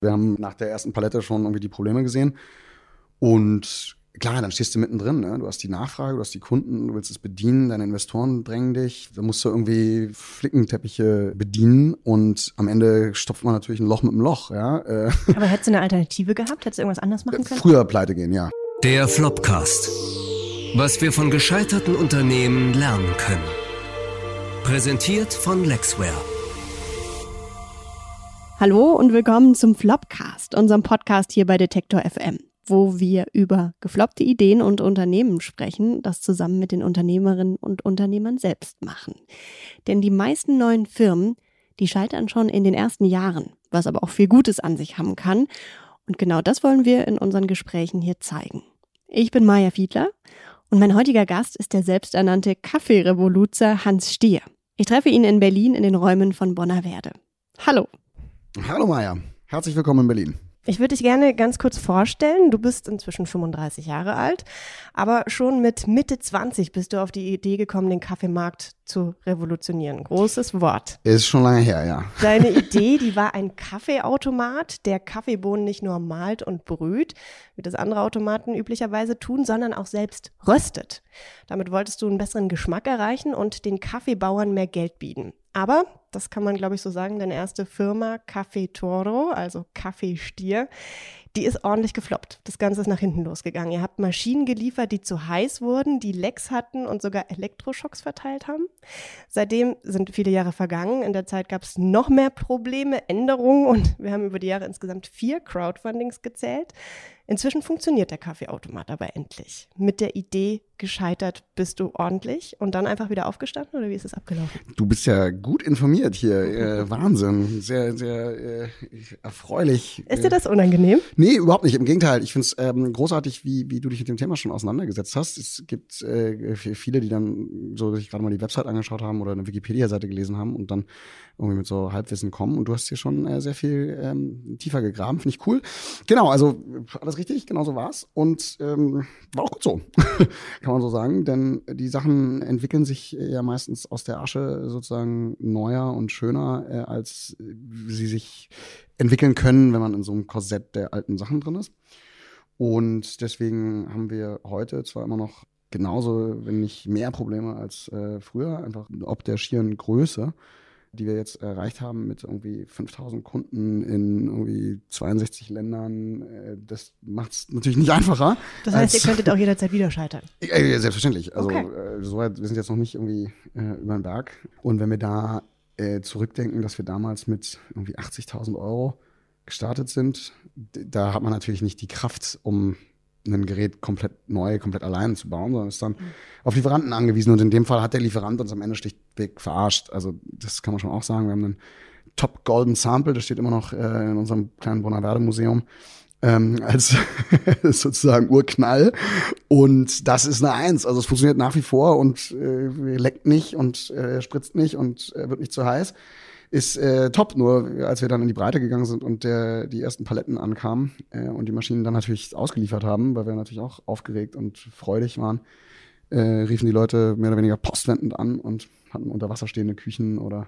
Wir haben nach der ersten Palette schon irgendwie die Probleme gesehen. Und klar, dann stehst du mittendrin. Ne? Du hast die Nachfrage, du hast die Kunden, du willst es bedienen, deine Investoren drängen dich. Da musst du irgendwie Flickenteppiche bedienen und am Ende stopft man natürlich ein Loch mit einem Loch. Ja? Äh, Aber hättest du eine Alternative gehabt? Hättest du irgendwas anders machen können? Früher pleite gehen, ja. Der Flopcast. Was wir von gescheiterten Unternehmen lernen können. Präsentiert von Lexware. Hallo und willkommen zum Flopcast, unserem Podcast hier bei Detektor FM, wo wir über gefloppte Ideen und Unternehmen sprechen, das zusammen mit den Unternehmerinnen und Unternehmern selbst machen. Denn die meisten neuen Firmen, die scheitern schon in den ersten Jahren, was aber auch viel Gutes an sich haben kann. Und genau das wollen wir in unseren Gesprächen hier zeigen. Ich bin Maja Fiedler und mein heutiger Gast ist der selbsternannte Kaffeerevoluzer Hans Stier. Ich treffe ihn in Berlin in den Räumen von Bonner Werde. Hallo. Hallo Maja, herzlich willkommen in Berlin. Ich würde dich gerne ganz kurz vorstellen. Du bist inzwischen 35 Jahre alt, aber schon mit Mitte 20 bist du auf die Idee gekommen, den Kaffeemarkt zu revolutionieren. Großes Wort. Ist schon lange her, ja. Deine Idee, die war ein Kaffeeautomat, der Kaffeebohnen nicht nur malt und brüht, wie das andere Automaten üblicherweise tun, sondern auch selbst röstet. Damit wolltest du einen besseren Geschmack erreichen und den Kaffeebauern mehr Geld bieten. Aber, das kann man glaube ich so sagen, deine erste Firma Café Toro, also Kaffeestier, die ist ordentlich gefloppt. Das Ganze ist nach hinten losgegangen. Ihr habt Maschinen geliefert, die zu heiß wurden, die Lecks hatten und sogar Elektroschocks verteilt haben. Seitdem sind viele Jahre vergangen. In der Zeit gab es noch mehr Probleme, Änderungen und wir haben über die Jahre insgesamt vier Crowdfundings gezählt. Inzwischen funktioniert der Kaffeeautomat aber endlich. Mit der Idee gescheitert bist du ordentlich und dann einfach wieder aufgestanden oder wie ist es abgelaufen? Du bist ja gut informiert hier. Äh, Wahnsinn. Sehr, sehr äh, erfreulich. Ist dir das unangenehm? Nee, überhaupt nicht. Im Gegenteil. Ich finde es ähm, großartig, wie, wie du dich mit dem Thema schon auseinandergesetzt hast. Es gibt äh, viele, die dann so sich gerade mal die Website angeschaut haben oder eine Wikipedia-Seite gelesen haben und dann irgendwie mit so Halbwissen kommen. Und du hast hier schon äh, sehr viel ähm, tiefer gegraben. Finde ich cool. Genau, also alles richtig, genau so war's. Und ähm, war auch gut so, kann man so sagen. Denn die Sachen entwickeln sich ja meistens aus der Asche sozusagen neuer und schöner, äh, als sie sich entwickeln können, wenn man in so einem Korsett der alten Sachen drin ist. Und deswegen haben wir heute zwar immer noch genauso, wenn nicht mehr Probleme als äh, früher, einfach ob der schieren Größe die wir jetzt erreicht haben mit irgendwie 5000 Kunden in irgendwie 62 Ländern, äh, das macht es natürlich nicht einfacher. Das heißt, ihr könntet auch jederzeit wieder scheitern? Äh, selbstverständlich. Also okay. äh, so weit, wir sind jetzt noch nicht irgendwie äh, über den Berg. Und wenn wir da äh, zurückdenken, dass wir damals mit irgendwie 80.000 Euro gestartet sind, da hat man natürlich nicht die Kraft, um ein Gerät komplett neu, komplett allein zu bauen, sondern ist dann mhm. auf Lieferanten angewiesen. Und in dem Fall hat der Lieferant uns am Ende schlichtweg verarscht. Also das kann man schon auch sagen. Wir haben einen Top Golden Sample, das steht immer noch äh, in unserem kleinen Bonaverde Museum ähm, als sozusagen Urknall. Und das ist eine Eins. Also es funktioniert nach wie vor und äh, leckt nicht und äh, spritzt nicht und äh, wird nicht zu heiß ist äh, top. Nur als wir dann in die Breite gegangen sind und der, die ersten Paletten ankamen äh, und die Maschinen dann natürlich ausgeliefert haben, weil wir natürlich auch aufgeregt und freudig waren, äh, riefen die Leute mehr oder weniger postwendend an und hatten unter Wasser stehende Küchen oder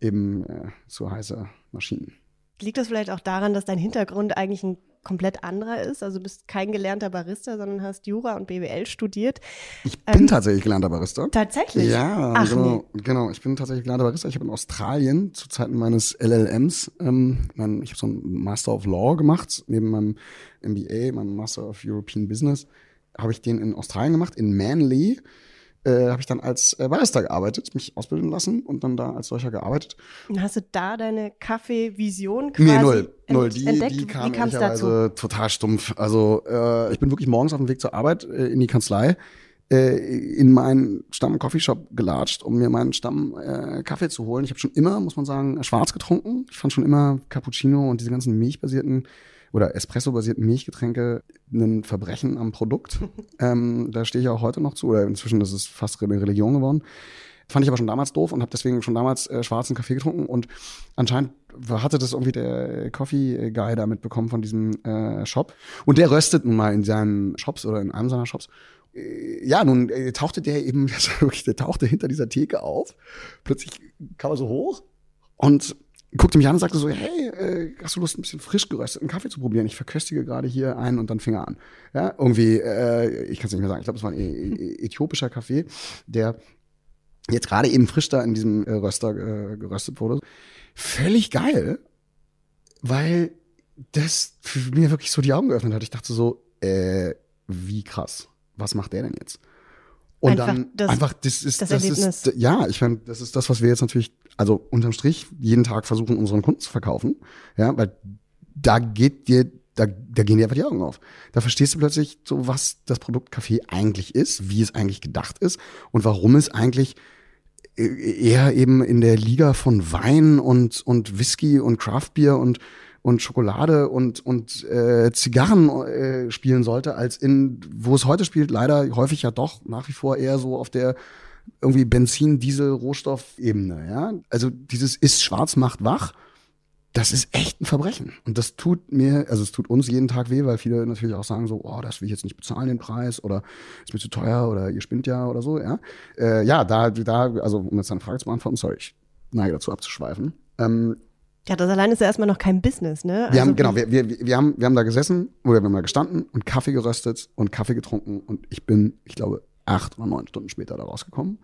eben äh, zu heiße Maschinen. Liegt das vielleicht auch daran, dass dein Hintergrund eigentlich ein komplett anderer ist. Also du bist kein gelernter Barista, sondern hast Jura und BWL studiert. Ich bin ähm, tatsächlich gelernter Barista. Tatsächlich? Ja, Ach, genau, nee. genau. Ich bin tatsächlich gelernter Barista. Ich habe in Australien zu Zeiten meines LLMs, ähm, mein, ich habe so einen Master of Law gemacht, neben meinem MBA, meinem Master of European Business, habe ich den in Australien gemacht, in Manly äh, habe ich dann als äh, Barista gearbeitet, mich ausbilden lassen und dann da als solcher gearbeitet. Und hast du da deine Kaffeevision quasi Nee, null. null. Die, entdeckt? die kam ehrlicherweise total stumpf. Also äh, ich bin wirklich morgens auf dem Weg zur Arbeit äh, in die Kanzlei äh, in meinen Stamm Coffeeshop gelatscht, um mir meinen Stamm äh, Kaffee zu holen. Ich habe schon immer, muss man sagen, schwarz getrunken. Ich fand schon immer Cappuccino und diese ganzen milchbasierten oder Espresso-basierten Milchgetränke ein Verbrechen am Produkt. ähm, da stehe ich auch heute noch zu, oder inzwischen ist es fast eine Religion geworden. Fand ich aber schon damals doof und habe deswegen schon damals äh, schwarzen Kaffee getrunken und anscheinend hatte das irgendwie der Coffee Guy da mitbekommen von diesem äh, Shop und der röstet nun mal in seinen Shops oder in einem seiner Shops. Äh, ja, nun äh, tauchte der eben, wirklich, der tauchte hinter dieser Theke auf. Plötzlich kam er so hoch und guckte mich an und sagte so, hey, äh, hast du Lust, ein bisschen frisch gerösteten Kaffee zu probieren? Ich verköstige gerade hier einen und dann fing er an. Ja, irgendwie, äh, ich kann es nicht mehr sagen, ich glaube, es war ein äthiopischer Kaffee, der jetzt gerade eben frisch da in diesem äh, Röster äh, geröstet wurde. Völlig geil, weil das für mir wirklich so die Augen geöffnet hat. Ich dachte so, äh, wie krass, was macht der denn jetzt? Und einfach dann das, einfach, das ist, das, das ist, ja, ich meine, das ist das, was wir jetzt natürlich, also unterm Strich jeden Tag versuchen, unseren Kunden zu verkaufen. Ja, weil da geht dir, da, da gehen dir einfach die Augen auf. Da verstehst du plötzlich so, was das Produkt Kaffee eigentlich ist, wie es eigentlich gedacht ist und warum es eigentlich eher eben in der Liga von Wein und, und Whisky und Craftbier und und Schokolade und und äh, Zigarren äh, spielen sollte, als in wo es heute spielt, leider häufig ja doch nach wie vor eher so auf der irgendwie Benzin, Diesel, Rohstoffebene. Ja, also dieses ist schwarz macht wach. Das ist echt ein Verbrechen. Und das tut mir, also es tut uns jeden Tag weh, weil viele natürlich auch sagen so, oh, das will ich jetzt nicht bezahlen, den Preis, oder ist mir zu teuer, oder ihr spinnt ja, oder so, ja. Äh, ja, da, da, also um jetzt eine Frage zu beantworten, sorry, ich neige dazu abzuschweifen. Ähm, ja, das allein ist ja erstmal noch kein Business, ne? Also wir haben, genau, wir, wir, wir, haben, wir haben da gesessen, oder wir haben da gestanden und Kaffee geröstet und Kaffee getrunken und ich bin, ich glaube, acht oder neun Stunden später da rausgekommen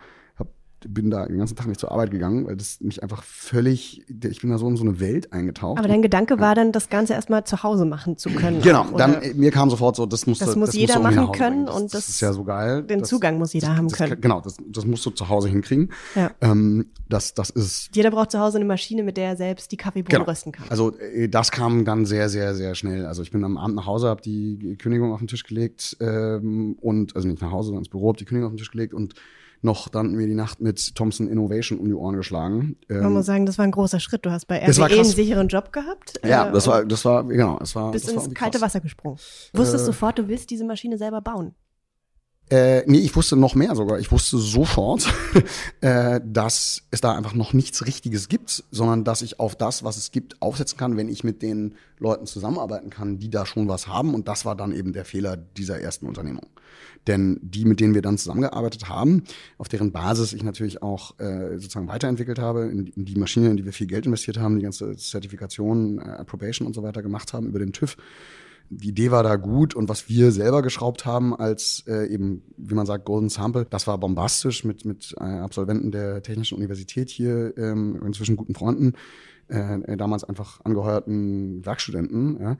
bin da den ganzen Tag nicht zur Arbeit gegangen, weil das mich einfach völlig, ich bin da so in so eine Welt eingetaucht. Aber dein Gedanke war dann, das Ganze erstmal zu Hause machen zu können. Genau, dann mir kam sofort so, das muss das muss das jeder machen können das, und das, das, ist ja so geil. Den das, Zugang muss jeder haben können. Genau, das, das musst du zu Hause hinkriegen. Ja. Ähm, das, das ist. Jeder braucht zu Hause eine Maschine, mit der er selbst die Kaffeebohnen genau. rösten kann. Also äh, das kam dann sehr, sehr, sehr schnell. Also ich bin am Abend nach Hause, habe die Kündigung auf den Tisch gelegt ähm, und also nicht nach Hause, sondern ins Büro, habe die Kündigung auf den Tisch gelegt und noch dann mir die Nacht mit Thompson Innovation um die Ohren geschlagen. Man ähm, muss sagen, das war ein großer Schritt. Du hast bei RWE einen sicheren Job gehabt. Ja, äh, das war, das war, genau, es war. Bist ins kalte Wasser gesprungen. Wusstest äh, sofort, du willst diese Maschine selber bauen. Äh, nee, ich wusste noch mehr sogar. Ich wusste sofort, äh, dass es da einfach noch nichts Richtiges gibt, sondern dass ich auf das, was es gibt, aufsetzen kann, wenn ich mit den Leuten zusammenarbeiten kann, die da schon was haben. Und das war dann eben der Fehler dieser ersten Unternehmung. Denn die, mit denen wir dann zusammengearbeitet haben, auf deren Basis ich natürlich auch äh, sozusagen weiterentwickelt habe, in, in die Maschine, in die wir viel Geld investiert haben, die ganze Zertifikation, äh, Approbation und so weiter gemacht haben über den TÜV, die Idee war da gut und was wir selber geschraubt haben als äh, eben, wie man sagt, Golden Sample, das war bombastisch mit, mit äh, Absolventen der Technischen Universität hier, ähm, inzwischen guten Freunden, äh, damals einfach angeheuerten Werkstudenten. Ja.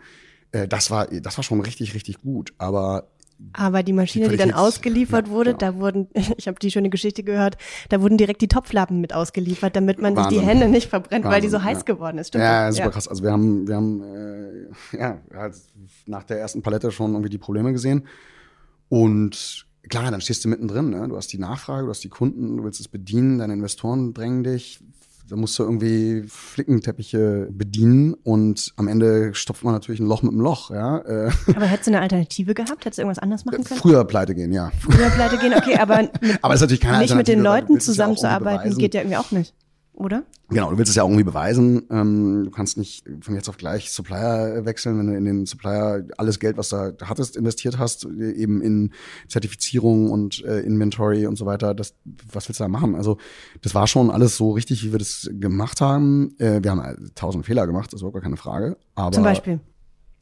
Äh, das, war, das war schon richtig, richtig gut. Aber aber die Maschine, die, die dann ausgeliefert ja, wurde, genau. da wurden, ich habe die schöne Geschichte gehört, da wurden direkt die Topflappen mit ausgeliefert, damit man Wahnsinn. sich die Hände nicht verbrennt, Wahnsinn, weil die so heiß geworden ist. Stimmt ja, super ja. krass. Also wir haben, wir haben äh, ja halt nach der ersten Palette schon irgendwie die Probleme gesehen. Und klar, dann stehst du mittendrin. Ne? Du hast die Nachfrage, du hast die Kunden, du willst es bedienen, deine Investoren drängen dich. Da musst du irgendwie Flickenteppiche bedienen und am Ende stopft man natürlich ein Loch mit einem Loch. Ja? Äh. Aber hättest du eine Alternative gehabt? Hättest du irgendwas anderes machen können? Früher pleite gehen, ja. Früher pleite gehen, okay, aber, mit, aber ist natürlich keine nicht mit den Leuten zusammenzuarbeiten geht ja irgendwie auch nicht oder? Genau, du willst es ja irgendwie beweisen. Ähm, du kannst nicht von jetzt auf gleich Supplier wechseln, wenn du in den Supplier alles Geld, was du hattest, investiert hast, eben in Zertifizierung und äh, Inventory und so weiter. Das, was willst du da machen? Also das war schon alles so richtig, wie wir das gemacht haben. Äh, wir haben äh, tausend Fehler gemacht, das ist überhaupt gar keine Frage. Aber Zum Beispiel?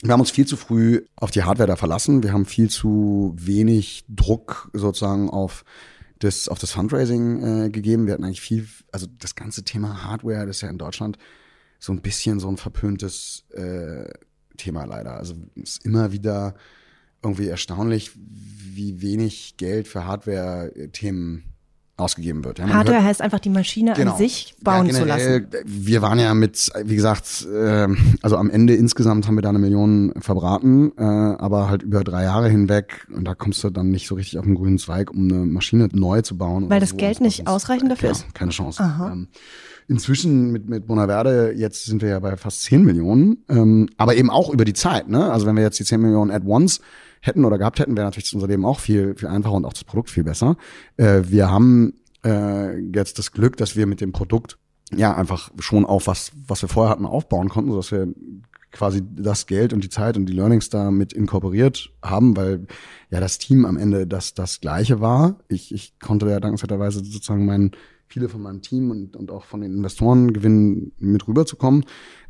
Wir haben uns viel zu früh auf die Hardware da verlassen. Wir haben viel zu wenig Druck sozusagen auf das auf das Fundraising äh, gegeben. Wir hatten eigentlich viel, also das ganze Thema Hardware, das ist ja in Deutschland so ein bisschen so ein verpöntes äh, Thema leider. Also es ist immer wieder irgendwie erstaunlich, wie wenig Geld für Hardware-Themen ausgegeben wird. Ja, Hardware hört, heißt einfach die Maschine genau. an sich bauen ja, generell, zu lassen. Wir waren ja mit, wie gesagt, äh, also am Ende insgesamt haben wir da eine Million verbraten, äh, aber halt über drei Jahre hinweg und da kommst du dann nicht so richtig auf den grünen Zweig, um eine Maschine neu zu bauen. Weil das so. Geld nicht ausreichend dafür ist? keine Chance. Ähm, inzwischen mit, mit Bonaverde, jetzt sind wir ja bei fast 10 Millionen, ähm, aber eben auch über die Zeit. Ne? Also wenn wir jetzt die 10 Millionen at once hätten oder gehabt hätten, wäre natürlich unser Leben auch viel, viel einfacher und auch das Produkt viel besser. Äh, wir haben äh, jetzt das Glück, dass wir mit dem Produkt ja einfach schon auf was, was wir vorher hatten, aufbauen konnten, sodass wir quasi das Geld und die Zeit und die Learnings da mit inkorporiert haben, weil ja das Team am Ende das das gleiche war. Ich, ich konnte ja dankenswerterweise sozusagen mein viele von meinem Team und, und auch von den Investoren gewinnen, mit rüberzukommen.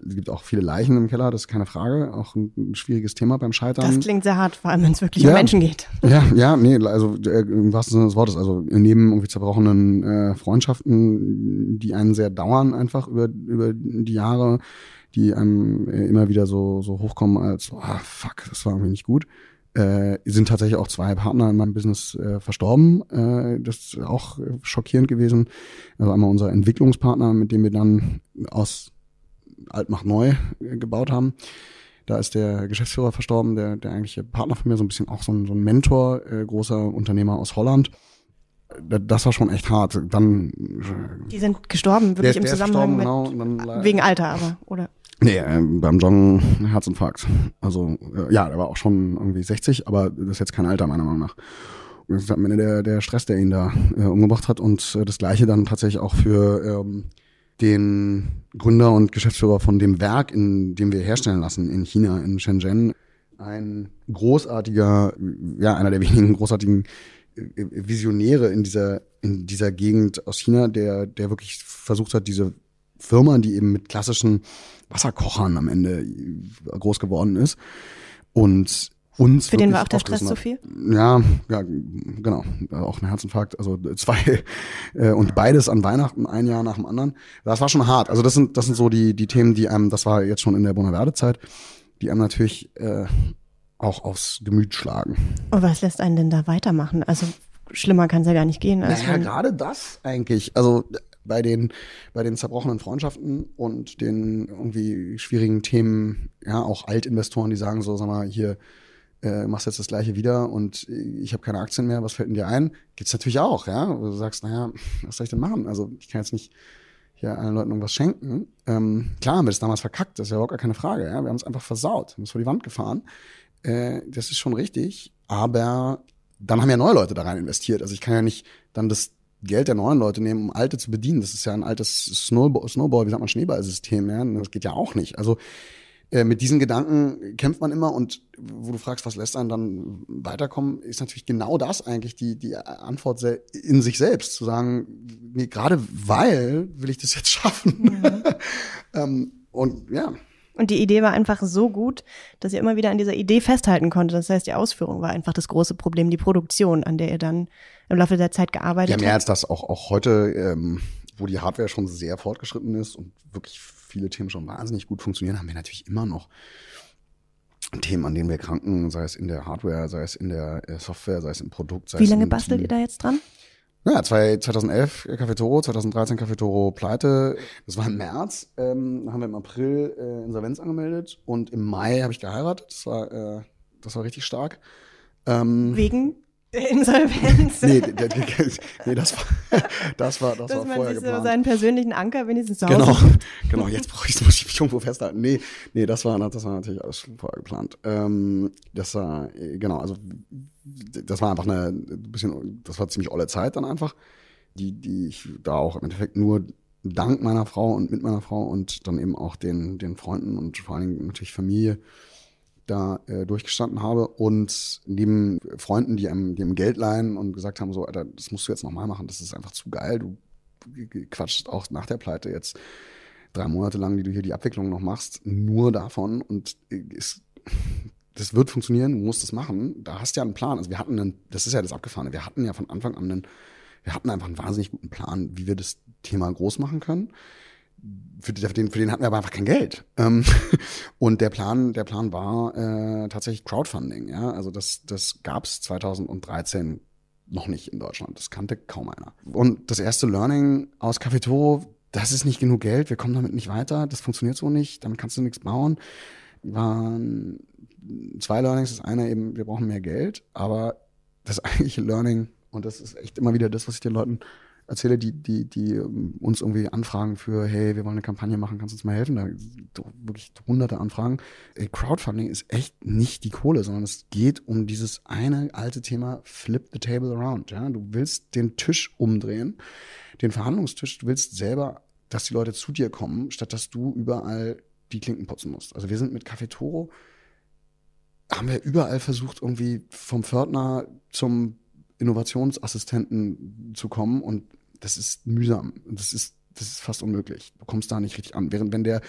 Es gibt auch viele Leichen im Keller, das ist keine Frage. Auch ein, ein schwieriges Thema beim Scheitern. Das klingt sehr hart, vor allem wenn es wirklich ja, um Menschen geht. Ja, ja, nee, also äh, im wahrsten Sinne des Wortes. Also neben irgendwie zerbrochenen äh, Freundschaften, die einen sehr dauern einfach über, über die Jahre, die einem äh, immer wieder so, so hochkommen als, oh, fuck, das war irgendwie nicht gut äh, sind tatsächlich auch zwei Partner in meinem Business äh, verstorben. Äh, das ist auch schockierend gewesen. Also einmal unser Entwicklungspartner, mit dem wir dann aus Alt macht neu äh, gebaut haben. Da ist der Geschäftsführer verstorben, der, der eigentliche Partner von mir, so ein bisschen auch so ein, so ein Mentor, äh, großer Unternehmer aus Holland. Das war schon echt hart. Dann Die sind gestorben, wirklich der, im Zusammenhang mit genau, wegen Alter, aber oder? Nee, äh, beim Joggen Herzinfarkt. Also äh, ja, der war auch schon irgendwie 60, aber das ist jetzt kein Alter meiner Meinung nach. Das ist am Ende der, der Stress, der ihn da äh, umgebracht hat und äh, das gleiche dann tatsächlich auch für ähm, den Gründer und Geschäftsführer von dem Werk, in dem wir herstellen lassen in China, in Shenzhen. Ein großartiger, ja, einer der wenigen großartigen äh, Visionäre in dieser, in dieser Gegend aus China, der, der wirklich versucht hat, diese Firma, die eben mit klassischen Wasserkochern am Ende groß geworden ist. Und uns. Für den war auch der Stress zu viel? Ja, ja, genau. Auch ein Herzinfarkt. Also zwei äh, und beides an Weihnachten, ein Jahr nach dem anderen. Das war schon hart. Also das sind, das sind so die, die Themen, die einem, das war jetzt schon in der Bonaverde-Zeit, die einem natürlich äh, auch aufs Gemüt schlagen. Und was lässt einen denn da weitermachen? Also schlimmer kann es ja gar nicht gehen. Als naja, gerade das eigentlich. Also bei den, bei den zerbrochenen Freundschaften und den irgendwie schwierigen Themen, ja, auch Altinvestoren, die sagen so, sag mal, hier, äh, machst jetzt das gleiche wieder und ich habe keine Aktien mehr, was fällt denn dir ein? Gibt's natürlich auch, ja. Wo du sagst, naja, was soll ich denn machen? Also ich kann jetzt nicht hier allen Leuten irgendwas schenken. Ähm, klar haben wir das damals verkackt, das ist ja überhaupt gar keine Frage. Ja? Wir haben es einfach versaut, haben es vor die Wand gefahren. Äh, das ist schon richtig, aber dann haben ja neue Leute da rein investiert. Also ich kann ja nicht dann das Geld der neuen Leute nehmen, um alte zu bedienen. Das ist ja ein altes Snowball, Snowball wie sagt man, Schneeballsystem. Ja? Das geht ja auch nicht. Also äh, mit diesen Gedanken kämpft man immer und wo du fragst, was lässt einen dann weiterkommen, ist natürlich genau das eigentlich die, die Antwort in sich selbst, zu sagen, nee, gerade weil will ich das jetzt schaffen. Mhm. ähm, und ja. Und die Idee war einfach so gut, dass ihr immer wieder an dieser Idee festhalten konntet. Das heißt, die Ausführung war einfach das große Problem, die Produktion, an der ihr dann im Laufe der Zeit gearbeitet habt. Ja, mehr als das auch, auch heute, ähm, wo die Hardware schon sehr fortgeschritten ist und wirklich viele Themen schon wahnsinnig gut funktionieren, haben wir natürlich immer noch Themen, an denen wir kranken, sei es in der Hardware, sei es in der äh, Software, sei es im Produkt. Sei Wie lange bastelt ihr da jetzt dran? Ja, 2011 Café Toro, 2013 Café Toro pleite. Das war im März. Ähm, haben wir im April äh, Insolvenz angemeldet und im Mai habe ich geheiratet. Das war, äh, das war richtig stark. Ähm, Wegen? Insolvenz. nee, nee, das war das war das Dass war vorher sich geplant. So seinen persönlichen Anker wenigstens zu Hause. Genau, genau. Jetzt brauche ich, muss ich mich irgendwo festhalten. Nee, nee, das war das war natürlich alles vorher geplant. Ähm, das war genau, also das war einfach eine ein bisschen, das war ziemlich olle Zeit dann einfach, die die ich da auch im Endeffekt nur dank meiner Frau und mit meiner Frau und dann eben auch den den Freunden und vor allen Dingen natürlich Familie da äh, durchgestanden habe und neben Freunden, die einem, die einem Geld leihen und gesagt haben, so, Alter, das musst du jetzt nochmal machen, das ist einfach zu geil, du quatschst auch nach der Pleite jetzt drei Monate lang, die du hier die Abwicklung noch machst, nur davon und ist, das wird funktionieren, du musst das machen, da hast du ja einen Plan, also wir hatten einen, das ist ja das Abgefahrene, wir hatten ja von Anfang an einen, wir hatten einfach einen wahnsinnig guten Plan, wie wir das Thema groß machen können für den, für den hatten wir aber einfach kein Geld. Ähm, und der Plan, der Plan war äh, tatsächlich Crowdfunding. Ja, also das, das gab's 2013 noch nicht in Deutschland. Das kannte kaum einer. Und das erste Learning aus Café Toro, das ist nicht genug Geld. Wir kommen damit nicht weiter. Das funktioniert so nicht. Damit kannst du nichts bauen. Waren zwei Learnings. Das eine eben, wir brauchen mehr Geld. Aber das eigentliche Learning und das ist echt immer wieder das, was ich den Leuten erzähle, die, die, die uns irgendwie anfragen für, hey, wir wollen eine Kampagne machen, kannst du uns mal helfen? Da wirklich hunderte Anfragen. Ey, Crowdfunding ist echt nicht die Kohle, sondern es geht um dieses eine alte Thema Flip the table around. Ja? Du willst den Tisch umdrehen, den Verhandlungstisch, du willst selber, dass die Leute zu dir kommen, statt dass du überall die Klinken putzen musst. Also wir sind mit Café Toro, haben wir überall versucht, irgendwie vom Pförtner zum Innovationsassistenten zu kommen und das ist mühsam. Das ist, das ist fast unmöglich. Du kommst da nicht richtig an. Während wenn der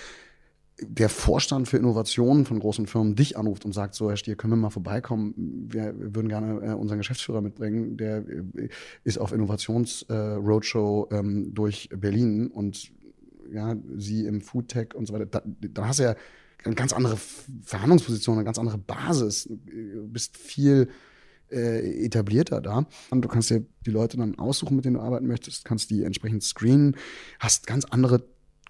der Vorstand für Innovationen von großen Firmen dich anruft und sagt, so Herr Stier, können wir mal vorbeikommen? Wir würden gerne äh, unseren Geschäftsführer mitbringen, der äh, ist auf Innovations-Roadshow äh, ähm, durch Berlin und ja, sie im Foodtech und so weiter. Da, da hast du ja eine ganz andere Verhandlungsposition, eine ganz andere Basis. Du bist viel äh, etablierter da. Und du kannst dir die Leute dann aussuchen, mit denen du arbeiten möchtest, kannst die entsprechend screenen, hast ganz andere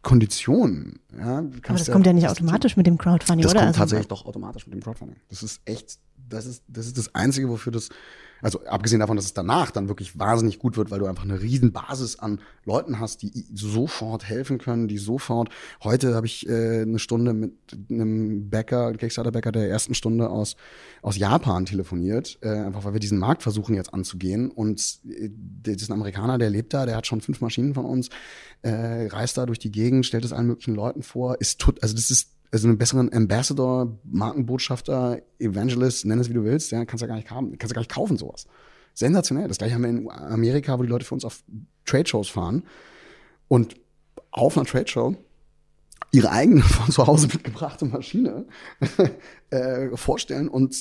Konditionen. Ja, Aber das ja, kommt ja nicht automatisch mit dem Crowdfunding, das oder? Das kommt also, tatsächlich doch automatisch mit dem Crowdfunding. Das ist echt, das ist, das ist das Einzige, wofür das also abgesehen davon, dass es danach dann wirklich wahnsinnig gut wird, weil du einfach eine riesen Basis an Leuten hast, die sofort helfen können, die sofort. Heute habe ich äh, eine Stunde mit einem Bäcker, Kickstarter-Bäcker der ersten Stunde aus aus Japan telefoniert, äh, einfach weil wir diesen Markt versuchen jetzt anzugehen. Und äh, das ist ein Amerikaner, der lebt da, der hat schon fünf Maschinen von uns, äh, reist da durch die Gegend, stellt es allen möglichen Leuten vor, ist tut, also das ist also einen besseren Ambassador, Markenbotschafter, Evangelist, nenn es wie du willst, ja, kannst du gar nicht haben, kannst du gar nicht kaufen, sowas. Sensationell. Das gleiche haben wir in Amerika, wo die Leute für uns auf Trade-Shows fahren und auf einer Trade-Show ihre eigene von zu Hause mitgebrachte Maschine äh, vorstellen und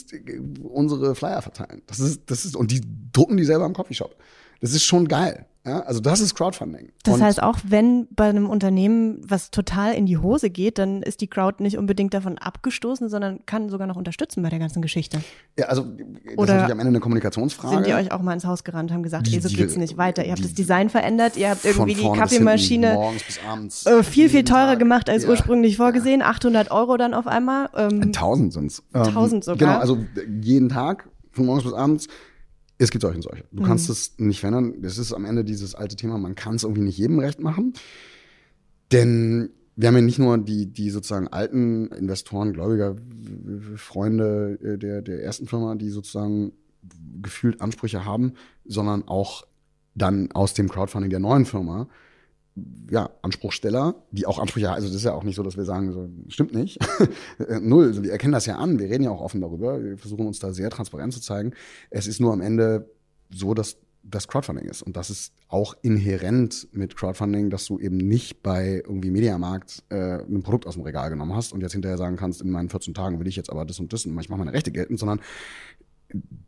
unsere Flyer verteilen. Das ist, das ist, und die drucken die selber im Coffeeshop. Das ist schon geil. Ja, also das ist Crowdfunding. Das und heißt, auch wenn bei einem Unternehmen was total in die Hose geht, dann ist die Crowd nicht unbedingt davon abgestoßen, sondern kann sogar noch unterstützen bei der ganzen Geschichte. Ja, also das Oder ist natürlich am Ende eine Kommunikationsfrage. Sind die euch auch mal ins Haus gerannt, haben gesagt, die, so geht's nicht weiter. Ihr habt die, das Design verändert, ihr habt irgendwie die Kaffeemaschine äh, viel, viel teurer gemacht als ja, ursprünglich vorgesehen. Ja. 800 Euro dann auf einmal. Ähm, 1000 sind's. 1000 ähm, sogar. Genau, also jeden Tag von morgens bis abends es gibt solche und solche. Du mhm. kannst es nicht verändern. Das ist am Ende dieses alte Thema, man kann es irgendwie nicht jedem recht machen. Denn wir haben ja nicht nur die, die sozusagen alten Investoren, Gläubiger, Freunde äh, der, der ersten Firma, die sozusagen gefühlt Ansprüche haben, sondern auch dann aus dem Crowdfunding der neuen Firma ja, Anspruchsteller, die auch Ansprüche haben. Also das ist ja auch nicht so, dass wir sagen, so, stimmt nicht. Null. Also wir erkennen das ja an. Wir reden ja auch offen darüber. Wir versuchen uns da sehr transparent zu zeigen. Es ist nur am Ende so, dass das Crowdfunding ist. Und das ist auch inhärent mit Crowdfunding, dass du eben nicht bei irgendwie Mediamarkt äh, ein Produkt aus dem Regal genommen hast und jetzt hinterher sagen kannst, in meinen 14 Tagen will ich jetzt aber das und das und ich mache meine Rechte geltend, sondern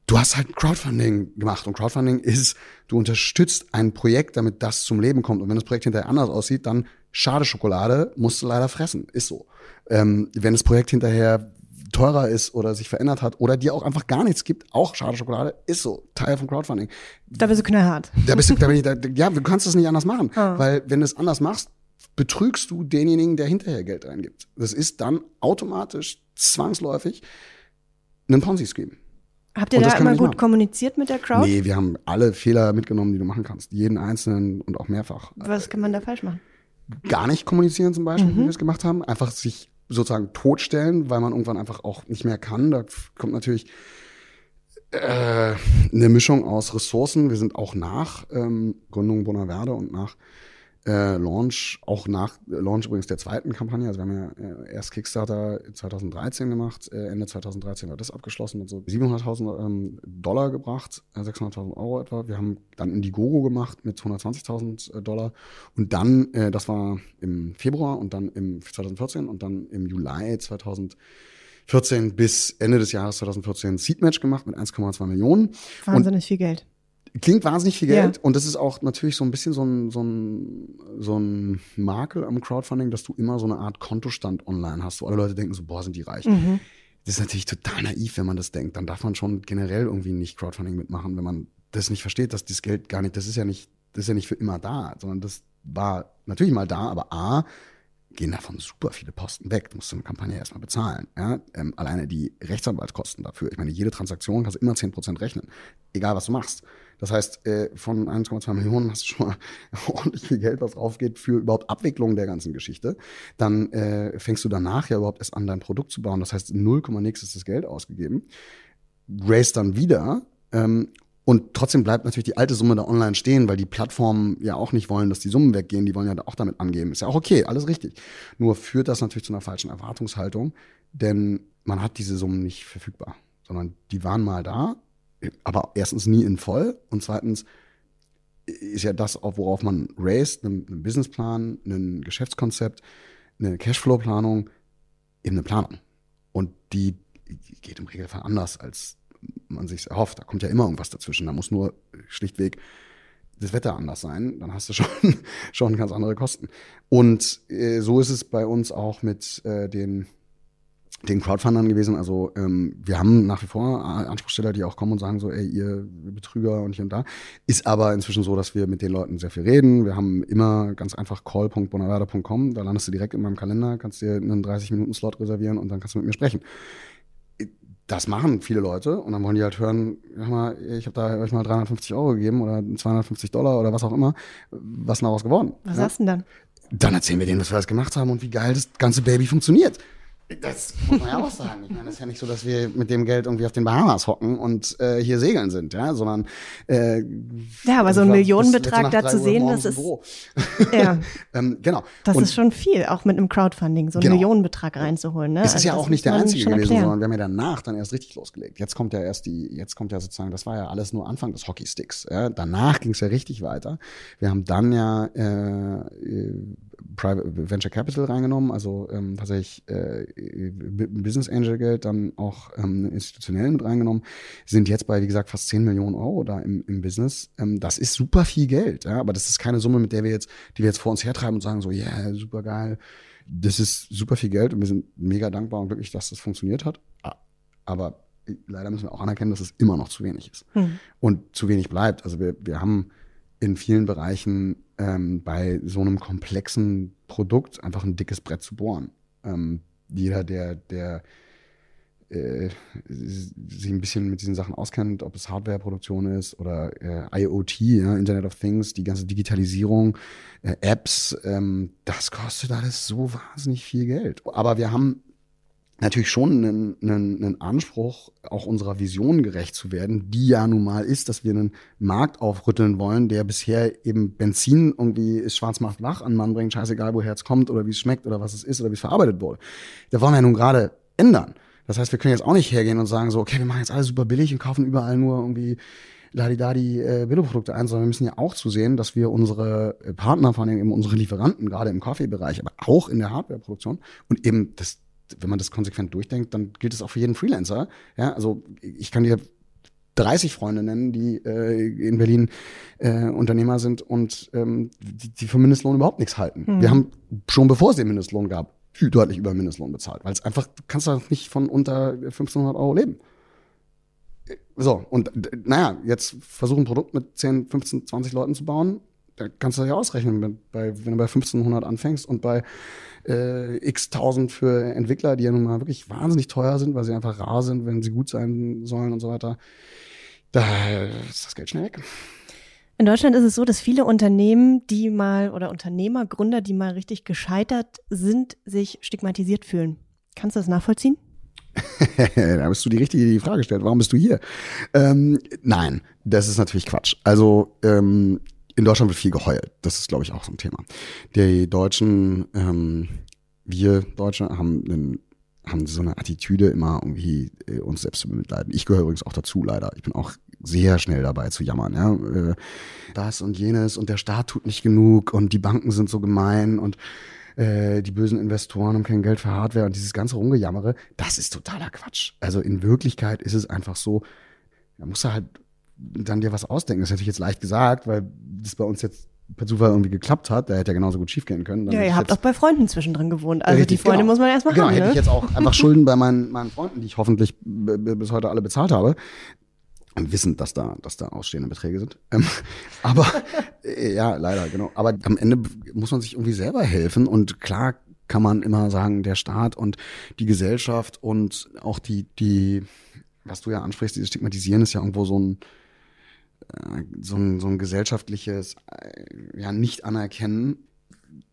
du hast halt Crowdfunding gemacht und Crowdfunding ist, du unterstützt ein Projekt, damit das zum Leben kommt. Und wenn das Projekt hinterher anders aussieht, dann schade Schokolade, musst du leider fressen. Ist so. Ähm, wenn das Projekt hinterher teurer ist oder sich verändert hat oder dir auch einfach gar nichts gibt, auch schade Schokolade, ist so. Teil von Crowdfunding. Da bist du knallhart. Da bist du, da bin ich, da, ja, du kannst es nicht anders machen. Oh. Weil wenn du es anders machst, betrügst du denjenigen, der hinterher Geld reingibt. Das ist dann automatisch, zwangsläufig, ein Ponzi-Scheme. Habt ihr da immer gut machen. kommuniziert mit der Crowd? Nee, wir haben alle Fehler mitgenommen, die du machen kannst. Jeden einzelnen und auch mehrfach. Was kann man da falsch machen? Gar nicht kommunizieren zum Beispiel, mhm. wie wir es gemacht haben. Einfach sich sozusagen totstellen, weil man irgendwann einfach auch nicht mehr kann. Da kommt natürlich äh, eine Mischung aus Ressourcen. Wir sind auch nach ähm, Gründung Bonaverde und nach äh, Launch, auch nach Launch übrigens der zweiten Kampagne. Also wir haben ja äh, erst Kickstarter 2013 gemacht, äh, Ende 2013 war das abgeschlossen und so 700.000 ähm, Dollar gebracht, äh, 600.000 Euro etwa. Wir haben dann Indiegogo gemacht mit 220.000 äh, Dollar und dann, äh, das war im Februar und dann im 2014 und dann im Juli 2014 bis Ende des Jahres 2014 Seedmatch gemacht mit 1,2 Millionen. Wahnsinnig und viel Geld. Klingt wahnsinnig viel Geld ja. und das ist auch natürlich so ein bisschen so ein, so, ein, so ein Makel am Crowdfunding, dass du immer so eine Art Kontostand online hast, wo alle Leute denken so, boah, sind die reich. Mhm. Das ist natürlich total naiv, wenn man das denkt. Dann darf man schon generell irgendwie nicht Crowdfunding mitmachen, wenn man das nicht versteht, dass das Geld gar nicht, das ist ja nicht, das ist ja nicht für immer da, sondern das war natürlich mal da, aber A, gehen davon super viele Posten weg. Du musst so eine Kampagne erstmal bezahlen. Ja? Ähm, alleine die Rechtsanwaltskosten dafür. Ich meine, jede Transaktion kannst du immer zehn Prozent rechnen. Egal, was du machst. Das heißt, äh, von 1,2 Millionen hast du schon mal ordentlich viel Geld, was draufgeht für überhaupt Abwicklung der ganzen Geschichte. Dann äh, fängst du danach ja überhaupt erst an, dein Produkt zu bauen. Das heißt, 0, nix ist das Geld ausgegeben. Race dann wieder ähm, und trotzdem bleibt natürlich die alte Summe da online stehen, weil die Plattformen ja auch nicht wollen, dass die Summen weggehen. Die wollen ja auch damit angeben. Ist ja auch okay, alles richtig. Nur führt das natürlich zu einer falschen Erwartungshaltung, denn man hat diese Summen nicht verfügbar, sondern die waren mal da aber erstens nie in voll und zweitens ist ja das, worauf man raced, einen, Businessplan, ein Geschäftskonzept, eine Cashflow-Planung, eben eine Planung. Und die geht im Regelfall anders, als man sich erhofft. Da kommt ja immer irgendwas dazwischen. Da muss nur schlichtweg das Wetter anders sein, dann hast du schon, schon ganz andere Kosten. Und äh, so ist es bei uns auch mit äh, den den Crowdfundern gewesen. Also ähm, wir haben nach wie vor Anspruchsteller, die auch kommen und sagen so, ey, ihr Betrüger und hier und da. Ist aber inzwischen so, dass wir mit den Leuten sehr viel reden. Wir haben immer ganz einfach call.bonavada.com, da landest du direkt in meinem Kalender, kannst dir einen 30-Minuten-Slot reservieren und dann kannst du mit mir sprechen. Das machen viele Leute und dann wollen die halt hören, hör mal, ich habe da euch mal 350 Euro gegeben oder 250 Dollar oder was auch immer. Was ist daraus geworden? Was ja? sagst du denn dann? Dann erzählen wir denen, was wir alles gemacht haben und wie geil das ganze Baby funktioniert. Das muss man ja auch sagen. Ich meine, es ist ja nicht so, dass wir mit dem Geld irgendwie auf den Bahamas hocken und äh, hier segeln sind, ja, sondern äh, ja, aber so ein Millionenbetrag da zu sehen, das ist ja ähm, genau. Das und, ist schon viel, auch mit einem Crowdfunding so einen genau. Millionenbetrag reinzuholen. Ne? Es ist also ja auch nicht der einzige gewesen, erklären. sondern wir haben ja danach dann erst richtig losgelegt. Jetzt kommt ja erst die, jetzt kommt ja sozusagen, das war ja alles nur Anfang des Hockeysticks. Ja? Danach ging es ja richtig weiter. Wir haben dann ja äh, äh Private Venture Capital reingenommen, also ähm, tatsächlich äh, Business Angel Geld, dann auch ähm, institutionell mit reingenommen, sind jetzt bei, wie gesagt, fast 10 Millionen Euro da im, im Business. Ähm, das ist super viel Geld, ja, aber das ist keine Summe, mit der wir jetzt, die wir jetzt vor uns hertreiben und sagen so, ja, yeah, super geil. Das ist super viel Geld und wir sind mega dankbar und glücklich, dass das funktioniert hat. Aber leider müssen wir auch anerkennen, dass es immer noch zu wenig ist. Hm. Und zu wenig bleibt. Also wir, wir haben in vielen Bereichen ähm, bei so einem komplexen Produkt einfach ein dickes Brett zu bohren. Ähm, jeder, der, der äh, sich ein bisschen mit diesen Sachen auskennt, ob es Hardwareproduktion ist oder äh, IoT, ja, Internet of Things, die ganze Digitalisierung, äh, Apps, ähm, das kostet alles so wahnsinnig viel Geld. Aber wir haben natürlich schon einen, einen, einen Anspruch, auch unserer Vision gerecht zu werden, die ja nun mal ist, dass wir einen Markt aufrütteln wollen, der bisher eben Benzin irgendwie ist schwarz macht wach an Mann bringt, scheißegal woher es kommt oder wie es schmeckt oder was es ist oder wie es verarbeitet wurde. Da wollen wir ja nun gerade ändern. Das heißt, wir können jetzt auch nicht hergehen und sagen so, okay, wir machen jetzt alles super billig und kaufen überall nur irgendwie Ladidadi äh, Billo-Produkte ein, sondern wir müssen ja auch zusehen, dass wir unsere Partner, vor allem eben unsere Lieferanten, gerade im Kaffeebereich, aber auch in der Hardwareproduktion und eben das wenn man das konsequent durchdenkt, dann gilt es auch für jeden Freelancer. Ja, also ich kann dir 30 Freunde nennen, die äh, in Berlin äh, Unternehmer sind und ähm, die, die für Mindestlohn überhaupt nichts halten. Mhm. Wir haben schon bevor es den Mindestlohn gab, deutlich über Mindestlohn bezahlt, weil es einfach, du kannst da nicht von unter 1500 Euro leben. So, und naja, jetzt versuchen ein Produkt mit 10, 15, 20 Leuten zu bauen, da kannst du ja ausrechnen, wenn, bei, wenn du bei 1500 anfängst und bei äh, x tausend für Entwickler, die ja nun mal wirklich wahnsinnig teuer sind, weil sie einfach rar sind, wenn sie gut sein sollen und so weiter. Da ist das Geld schnell weg. In Deutschland ist es so, dass viele Unternehmen, die mal oder Unternehmer, Gründer, die mal richtig gescheitert sind, sich stigmatisiert fühlen. Kannst du das nachvollziehen? da bist du die Richtige, die die Frage stellt. Warum bist du hier? Ähm, nein, das ist natürlich Quatsch. Also ähm, in Deutschland wird viel geheult. Das ist, glaube ich, auch so ein Thema. Die Deutschen, ähm, wir Deutsche haben einen haben so eine Attitüde, immer irgendwie äh, uns selbst zu bemitleiden. Ich gehöre übrigens auch dazu, leider. Ich bin auch sehr schnell dabei zu jammern. Ja? Äh, das und jenes und der Staat tut nicht genug und die Banken sind so gemein und äh, die bösen Investoren haben kein Geld für Hardware und dieses ganze Rumgejammere, das ist totaler Quatsch. Also in Wirklichkeit ist es einfach so, da muss er halt dann dir was ausdenken. Das hätte ich jetzt leicht gesagt, weil das bei uns jetzt per Zufall irgendwie geklappt hat, der hätte ja genauso gut schief gehen können. ja, ihr habt auch bei Freunden zwischendrin gewohnt. Also richtig, die Freunde genau. muss man erstmal genau, haben. Genau, hätte ne? ich jetzt auch einfach Schulden bei meinen, meinen Freunden, die ich hoffentlich bis heute alle bezahlt habe. Und wissend, dass da, dass da ausstehende Beträge sind. Ähm, aber äh, ja, leider, genau. Aber am Ende muss man sich irgendwie selber helfen. Und klar kann man immer sagen, der Staat und die Gesellschaft und auch die, die, was du ja ansprichst, dieses Stigmatisieren ist ja irgendwo so ein, so ein, so ein gesellschaftliches äh, ja, Nicht-Anerkennen,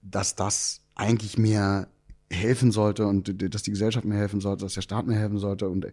dass das eigentlich mehr helfen sollte und dass die Gesellschaft mehr helfen sollte, dass der Staat mehr helfen sollte und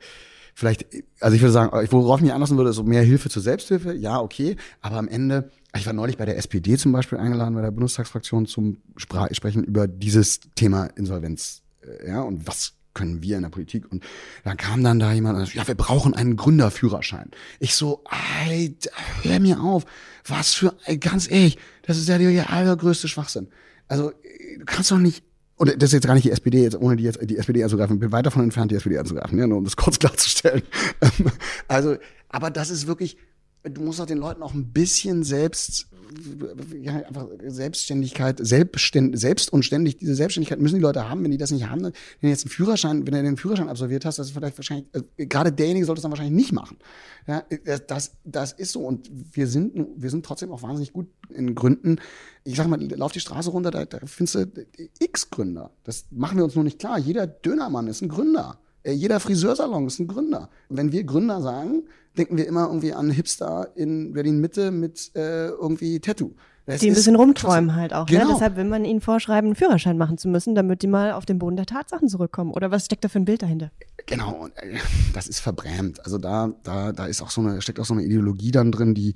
vielleicht, also ich würde sagen, worauf ich mich anlassen würde, ist so mehr Hilfe zur Selbsthilfe, ja, okay, aber am Ende, ich war neulich bei der SPD zum Beispiel eingeladen, bei der Bundestagsfraktion zum Spra Sprechen über dieses Thema Insolvenz, äh, ja, und was können wir in der Politik? Und dann kam dann da jemand und sagt, ja, wir brauchen einen Gründerführerschein. Ich so, ey, hör mir auf. Was für, ganz ehrlich, das ist ja der allergrößte Schwachsinn. Also, du kannst doch nicht und das ist jetzt gar nicht die SPD, jetzt, ohne die jetzt die SPD anzugreifen, bin weit davon entfernt, die SPD anzugreifen, ja, nur um das kurz klarzustellen. also, aber das ist wirklich, du musst auch den Leuten auch ein bisschen selbst ja, einfach Selbstständigkeit, Selbstständ, selbst und ständig, diese Selbstständigkeit müssen die Leute haben. Wenn die das nicht haben, wenn du jetzt einen Führerschein, wenn du den Führerschein absolviert hast, das ist vielleicht wahrscheinlich, äh, gerade derjenige sollte es dann wahrscheinlich nicht machen. Ja, das, das ist so. Und wir sind, wir sind trotzdem auch wahnsinnig gut in Gründen. Ich sag mal, lauf die Straße runter, da, da findest du x Gründer. Das machen wir uns nur nicht klar. Jeder Dönermann ist ein Gründer. Äh, jeder Friseursalon ist ein Gründer. wenn wir Gründer sagen, denken wir immer irgendwie an Hipster in Berlin Mitte mit äh, irgendwie Tattoo. Das die ein bisschen rumträumen halt auch. Ne? Genau. Ne? Deshalb will man ihnen vorschreiben, einen Führerschein machen zu müssen, damit die mal auf den Boden der Tatsachen zurückkommen. Oder was steckt da für ein Bild dahinter? Genau, äh, das ist verbrämt. Also da, da, da ist auch so eine, steckt auch so eine Ideologie dann drin, die,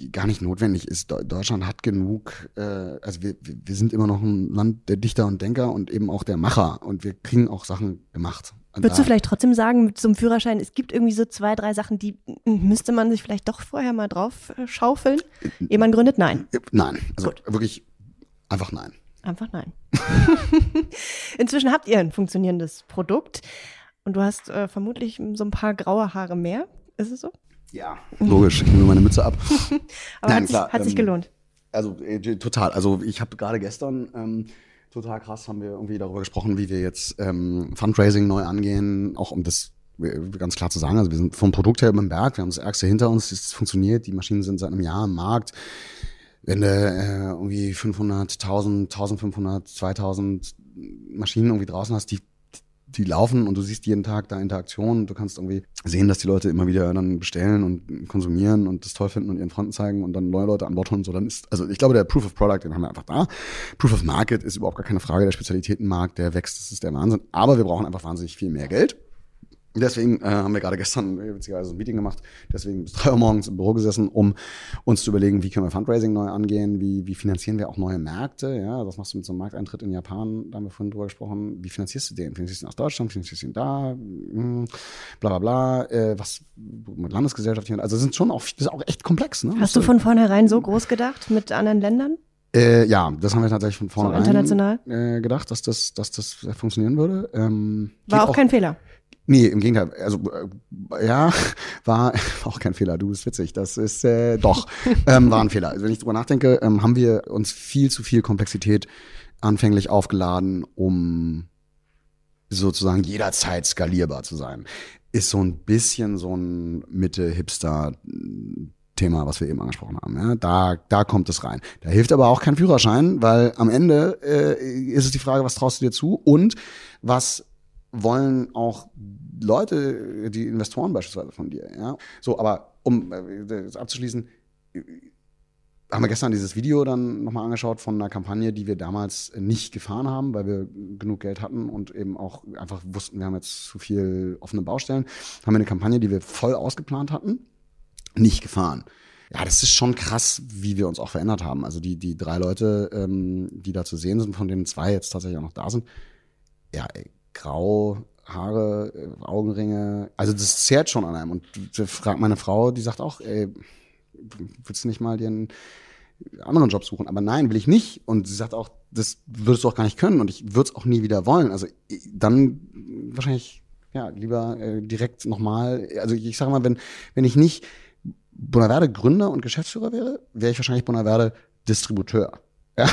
die gar nicht notwendig ist. Deutschland hat genug, äh, also wir, wir sind immer noch ein Land der Dichter und Denker und eben auch der Macher und wir kriegen auch Sachen gemacht. Würdest du vielleicht trotzdem sagen, mit so einem Führerschein, es gibt irgendwie so zwei, drei Sachen, die müsste man sich vielleicht doch vorher mal drauf äh, schaufeln, ehe man gründet? Nein. Nein, also Gut. wirklich einfach nein. Einfach nein. Inzwischen habt ihr ein funktionierendes Produkt und du hast äh, vermutlich so ein paar graue Haare mehr. Ist es so? Ja, logisch. Ich nehme meine Mütze ab. Aber nein, hat, sich, klar, hat sich ähm, gelohnt. Also äh, total. Also ich habe gerade gestern ähm, total krass, haben wir irgendwie darüber gesprochen, wie wir jetzt ähm, Fundraising neu angehen, auch um das äh, ganz klar zu sagen, also wir sind vom Produkt her über den Berg, wir haben das Ärgste hinter uns, es funktioniert, die Maschinen sind seit einem Jahr im Markt. Wenn du äh, irgendwie 500, 1000, 1500, 2000 Maschinen irgendwie draußen hast, die die laufen und du siehst jeden Tag da Interaktion. Du kannst irgendwie sehen, dass die Leute immer wieder dann bestellen und konsumieren und das toll finden und ihren Freunden zeigen und dann neue Leute an Bord holen. So, dann ist, also ich glaube, der Proof of Product, den haben wir einfach da. Proof of Market ist überhaupt gar keine Frage. Der Spezialitätenmarkt, der wächst, das ist der Wahnsinn. Aber wir brauchen einfach wahnsinnig viel mehr Geld. Deswegen äh, haben wir gerade gestern äh, witzigerweise ein Meeting gemacht, deswegen bis drei Uhr morgens im Büro gesessen, um uns zu überlegen, wie können wir Fundraising neu angehen, wie, wie finanzieren wir auch neue Märkte, ja, was machst du mit so einem Markteintritt in Japan, da haben wir vorhin drüber gesprochen, wie finanzierst du den, finanzierst du ihn aus Deutschland, finanzierst du ihn da, mh, hm, bla bla bla, äh, was mit Landesgesellschaft hier, also das sind schon auch, das ist auch echt komplex. Ne? Hast du von vornherein so groß gedacht mit anderen Ländern? Äh, ja, das haben wir tatsächlich von vornherein so international? Äh, gedacht, dass das, dass das funktionieren würde. Ähm, War auch, auch kein Fehler. Nee, im Gegenteil. Also äh, ja, war auch kein Fehler. Du bist witzig. Das ist äh, doch ähm, war ein Fehler. Also wenn ich drüber nachdenke, ähm, haben wir uns viel zu viel Komplexität anfänglich aufgeladen, um sozusagen jederzeit skalierbar zu sein. Ist so ein bisschen so ein Mitte-Hipster. Thema, was wir eben angesprochen haben. Ja, da, da kommt es rein. Da hilft aber auch kein Führerschein, weil am Ende äh, ist es die Frage, was traust du dir zu und was wollen auch Leute, die Investoren beispielsweise von dir, ja. So, aber um äh, das abzuschließen, haben wir gestern dieses Video dann nochmal angeschaut von einer Kampagne, die wir damals nicht gefahren haben, weil wir genug Geld hatten und eben auch einfach wussten, wir haben jetzt zu viel offene Baustellen. Haben wir eine Kampagne, die wir voll ausgeplant hatten, nicht gefahren. Ja, das ist schon krass, wie wir uns auch verändert haben. Also die, die drei Leute, ähm, die da zu sehen sind, von denen zwei jetzt tatsächlich auch noch da sind, ja, ey, grau, Haare, äh, Augenringe. Also das zehrt schon an einem. Und fragt meine Frau, die sagt auch, ey, willst du nicht mal dir einen anderen Job suchen? Aber nein, will ich nicht. Und sie sagt auch, das würdest du auch gar nicht können und ich würde es auch nie wieder wollen. Also dann wahrscheinlich, ja, lieber äh, direkt nochmal. Also ich sage mal, wenn, wenn ich nicht Bonaverde Gründer und Geschäftsführer wäre, wäre ich wahrscheinlich Bonaverde Distributeur. Ja.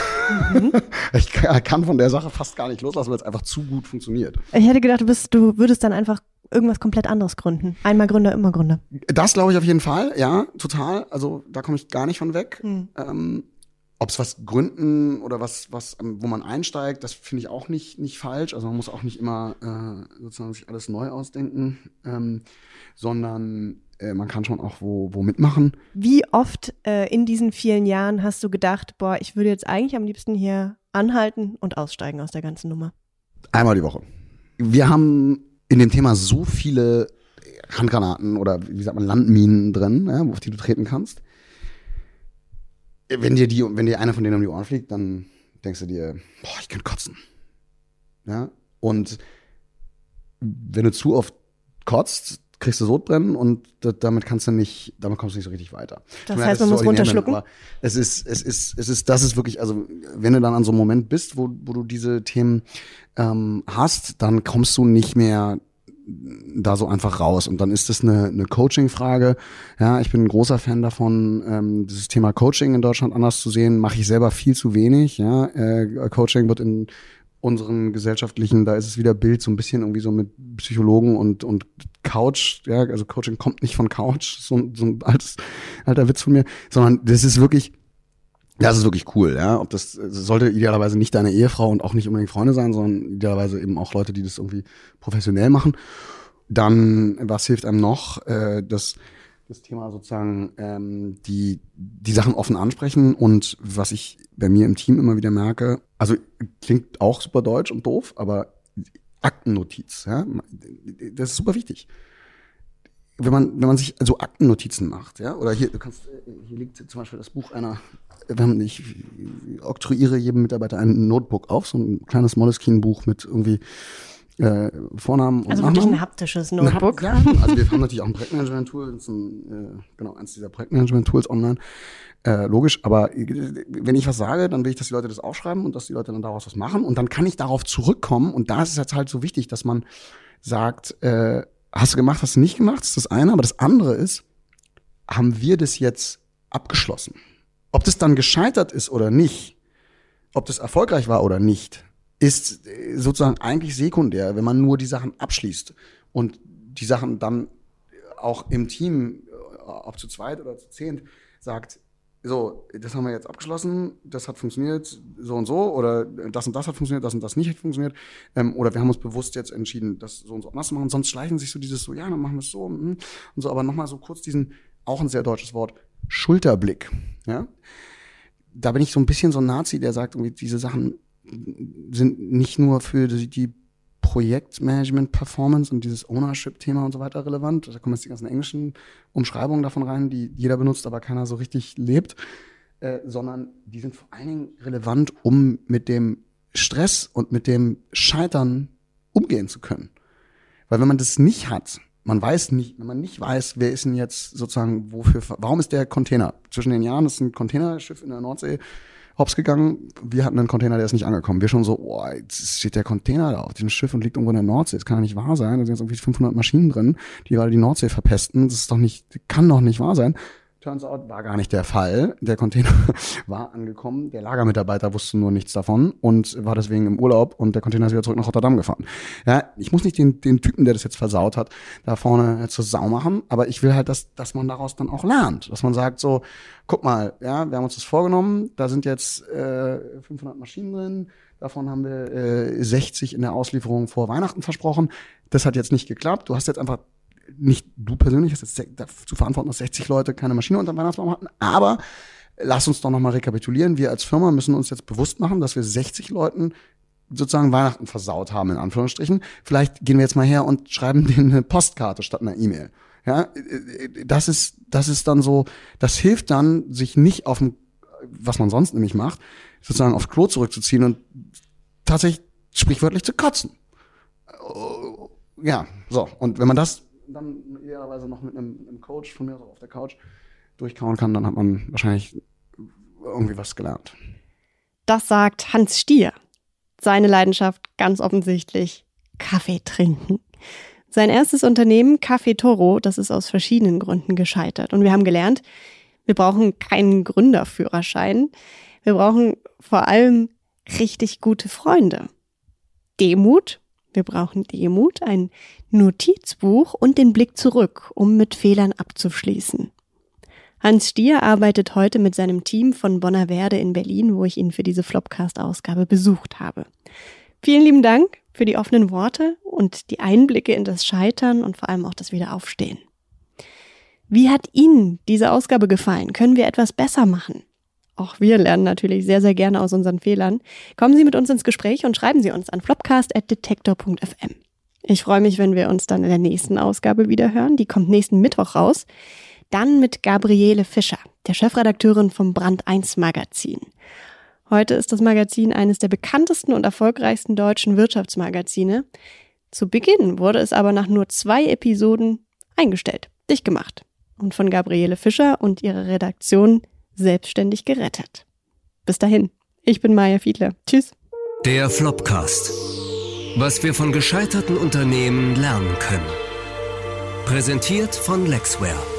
Mhm. Ich kann von der Sache fast gar nicht loslassen, weil es einfach zu gut funktioniert. Ich hätte gedacht, du, bist, du würdest dann einfach irgendwas komplett anderes gründen. Einmal Gründer, immer Gründer. Das glaube ich auf jeden Fall, ja, total. Also da komme ich gar nicht von weg. Mhm. Ähm, ob es was gründen oder was, was, ähm, wo man einsteigt, das finde ich auch nicht, nicht falsch. Also man muss auch nicht immer äh, sozusagen sich alles neu ausdenken, ähm, sondern äh, man kann schon auch wo, wo mitmachen. Wie oft äh, in diesen vielen Jahren hast du gedacht, boah, ich würde jetzt eigentlich am liebsten hier anhalten und aussteigen aus der ganzen Nummer? Einmal die Woche. Wir haben in dem Thema so viele Handgranaten oder wie sagt man Landminen drin, ja, auf die du treten kannst. Wenn dir die, wenn dir einer von denen um die Ohren fliegt, dann denkst du dir, boah, ich kann kotzen. Ja, und wenn du zu oft kotzt, kriegst du Sodbrennen und damit kannst du nicht, damit kommst du nicht so richtig weiter. Das meine, heißt, man muss runterschlucken. Aber es ist, es ist, es ist, das ist wirklich, also wenn du dann an so einem Moment bist, wo, wo du diese Themen ähm, hast, dann kommst du nicht mehr da so einfach raus. Und dann ist das eine, eine Coaching-Frage. Ja, ich bin ein großer Fan davon, ähm, dieses Thema Coaching in Deutschland anders zu sehen. Mache ich selber viel zu wenig. Ja, äh, Coaching wird in unseren gesellschaftlichen, da ist es wieder Bild so ein bisschen irgendwie so mit Psychologen und, und Couch, ja, also Coaching kommt nicht von Couch, so, so ein altes, alter Witz von mir, sondern das ist wirklich, das ist wirklich cool, ja. Ob das, das sollte idealerweise nicht deine Ehefrau und auch nicht unbedingt Freunde sein, sondern idealerweise eben auch Leute, die das irgendwie professionell machen. Dann, was hilft einem noch? Äh, das, das Thema sozusagen ähm, die, die Sachen offen ansprechen und was ich bei mir im Team immer wieder merke, also klingt auch super deutsch und doof, aber Aktennotiz, ja, das ist super wichtig. Wenn man, wenn man sich also Aktennotizen macht, ja, oder hier, du kannst, hier liegt zum Beispiel das Buch einer, ich oktroyiere jedem Mitarbeiter ein Notebook auf, so ein kleines Moleskine-Buch mit irgendwie äh, Vornamen und Also wirklich ein haptisches Notebook. ja, also wir haben natürlich auch ein Projektmanagement-Tool, das ist ein, äh, genau, eins dieser Projektmanagement-Tools online. Äh, logisch, aber wenn ich was sage, dann will ich, dass die Leute das aufschreiben und dass die Leute dann daraus was machen und dann kann ich darauf zurückkommen und da ist es jetzt halt so wichtig, dass man sagt, äh, hast du gemacht, hast du nicht gemacht, das ist das eine, aber das andere ist, haben wir das jetzt abgeschlossen? Ob das dann gescheitert ist oder nicht, ob das erfolgreich war oder nicht, ist sozusagen eigentlich sekundär, wenn man nur die Sachen abschließt und die Sachen dann auch im Team, ob zu zweit oder zu zehnt, sagt, so, das haben wir jetzt abgeschlossen, das hat funktioniert so und so oder das und das hat funktioniert, das und das nicht hat funktioniert ähm, oder wir haben uns bewusst jetzt entschieden, das so und so anders zu machen. Sonst schleichen sich so dieses so, ja, dann machen wir es so hm, und so, aber nochmal so kurz diesen, auch ein sehr deutsches Wort, Schulterblick, ja. Da bin ich so ein bisschen so ein Nazi, der sagt, irgendwie diese Sachen sind nicht nur für die, Projektmanagement, Performance und dieses Ownership-Thema und so weiter relevant. Da kommen jetzt die ganzen englischen Umschreibungen davon rein, die jeder benutzt, aber keiner so richtig lebt, äh, sondern die sind vor allen Dingen relevant, um mit dem Stress und mit dem Scheitern umgehen zu können. Weil wenn man das nicht hat, man weiß nicht, wenn man nicht weiß, wer ist denn jetzt sozusagen wofür, warum ist der Container? Zwischen den Jahren ist ein Containerschiff in der Nordsee hops gegangen. Wir hatten einen Container, der ist nicht angekommen. Wir schon so, oh, jetzt steht der Container da auf diesem Schiff und liegt irgendwo in der Nordsee. Das kann ja nicht wahr sein. Da sind jetzt irgendwie 500 Maschinen drin, die gerade die Nordsee verpesten. Das ist doch nicht, kann doch nicht wahr sein. Turns out war gar nicht der Fall. Der Container war angekommen. Der Lagermitarbeiter wusste nur nichts davon und war deswegen im Urlaub und der Container ist wieder zurück nach Rotterdam gefahren. Ja, ich muss nicht den, den Typen, der das jetzt versaut hat, da vorne zur Sau machen, aber ich will halt, dass, dass man daraus dann auch lernt. Dass man sagt so, guck mal, ja, wir haben uns das vorgenommen, da sind jetzt äh, 500 Maschinen drin, davon haben wir äh, 60 in der Auslieferung vor Weihnachten versprochen. Das hat jetzt nicht geklappt. Du hast jetzt einfach nicht du persönlich hast jetzt zu verantworten, dass 60 Leute keine Maschine unter dem Weihnachtsbaum hatten, aber lass uns doch nochmal rekapitulieren. Wir als Firma müssen uns jetzt bewusst machen, dass wir 60 Leuten sozusagen Weihnachten versaut haben, in Anführungsstrichen. Vielleicht gehen wir jetzt mal her und schreiben denen eine Postkarte statt einer E-Mail. Ja, das ist, das ist dann so, das hilft dann, sich nicht auf dem, was man sonst nämlich macht, sozusagen aufs Klo zurückzuziehen und tatsächlich sprichwörtlich zu kotzen. Ja, so. Und wenn man das dann idealerweise noch mit einem, einem Coach von mir so auf der Couch durchkauen kann, dann hat man wahrscheinlich irgendwie was gelernt. Das sagt Hans Stier. Seine Leidenschaft ganz offensichtlich Kaffee trinken. Sein erstes Unternehmen, Café Toro, das ist aus verschiedenen Gründen gescheitert. Und wir haben gelernt, wir brauchen keinen Gründerführerschein. Wir brauchen vor allem richtig gute Freunde. Demut wir brauchen Demut, ein Notizbuch und den Blick zurück, um mit Fehlern abzuschließen. Hans Stier arbeitet heute mit seinem Team von Bonner Werde in Berlin, wo ich ihn für diese Flopcast-Ausgabe besucht habe. Vielen lieben Dank für die offenen Worte und die Einblicke in das Scheitern und vor allem auch das Wiederaufstehen. Wie hat Ihnen diese Ausgabe gefallen? Können wir etwas besser machen? Auch wir lernen natürlich sehr, sehr gerne aus unseren Fehlern. Kommen Sie mit uns ins Gespräch und schreiben Sie uns an flopcast.detektor.fm. Ich freue mich, wenn wir uns dann in der nächsten Ausgabe wieder hören. Die kommt nächsten Mittwoch raus. Dann mit Gabriele Fischer, der Chefredakteurin vom Brand 1 Magazin. Heute ist das Magazin eines der bekanntesten und erfolgreichsten deutschen Wirtschaftsmagazine. Zu Beginn wurde es aber nach nur zwei Episoden eingestellt, dicht gemacht und von Gabriele Fischer und ihrer Redaktion selbstständig gerettet. Bis dahin, ich bin Maja Fiedler. Tschüss. Der Flopcast. Was wir von gescheiterten Unternehmen lernen können. Präsentiert von Lexware.